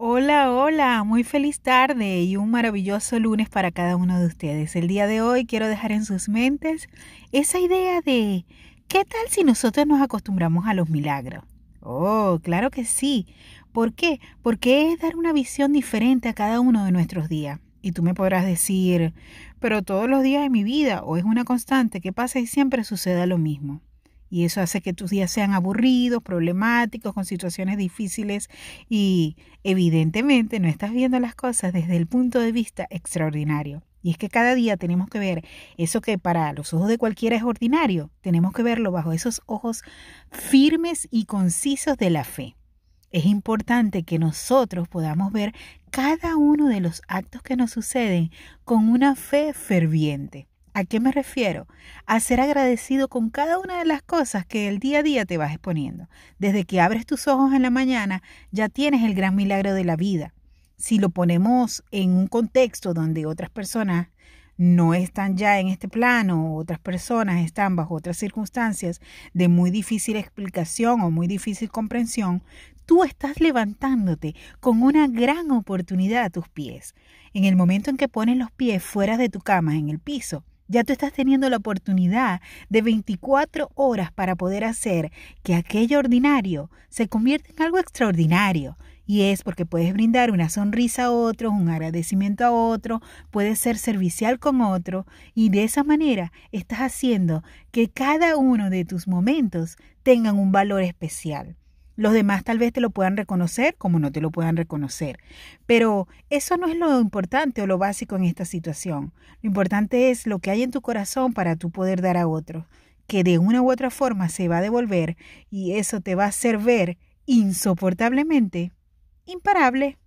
Hola, hola, muy feliz tarde y un maravilloso lunes para cada uno de ustedes. El día de hoy quiero dejar en sus mentes esa idea de ¿qué tal si nosotros nos acostumbramos a los milagros? Oh, claro que sí. ¿Por qué? Porque es dar una visión diferente a cada uno de nuestros días. Y tú me podrás decir, pero todos los días de mi vida o es una constante que pasa y siempre suceda lo mismo. Y eso hace que tus días sean aburridos, problemáticos, con situaciones difíciles y evidentemente no estás viendo las cosas desde el punto de vista extraordinario. Y es que cada día tenemos que ver eso que para los ojos de cualquiera es ordinario, tenemos que verlo bajo esos ojos firmes y concisos de la fe. Es importante que nosotros podamos ver cada uno de los actos que nos suceden con una fe ferviente. ¿A qué me refiero? A ser agradecido con cada una de las cosas que el día a día te vas exponiendo. Desde que abres tus ojos en la mañana, ya tienes el gran milagro de la vida. Si lo ponemos en un contexto donde otras personas no están ya en este plano, otras personas están bajo otras circunstancias de muy difícil explicación o muy difícil comprensión, tú estás levantándote con una gran oportunidad a tus pies. En el momento en que pones los pies fuera de tu cama, en el piso, ya tú estás teniendo la oportunidad de 24 horas para poder hacer que aquello ordinario se convierta en algo extraordinario. Y es porque puedes brindar una sonrisa a otro, un agradecimiento a otro, puedes ser servicial con otro y de esa manera estás haciendo que cada uno de tus momentos tengan un valor especial. Los demás tal vez te lo puedan reconocer como no te lo puedan reconocer. Pero eso no es lo importante o lo básico en esta situación. Lo importante es lo que hay en tu corazón para tú poder dar a otro, que de una u otra forma se va a devolver y eso te va a hacer ver insoportablemente imparable.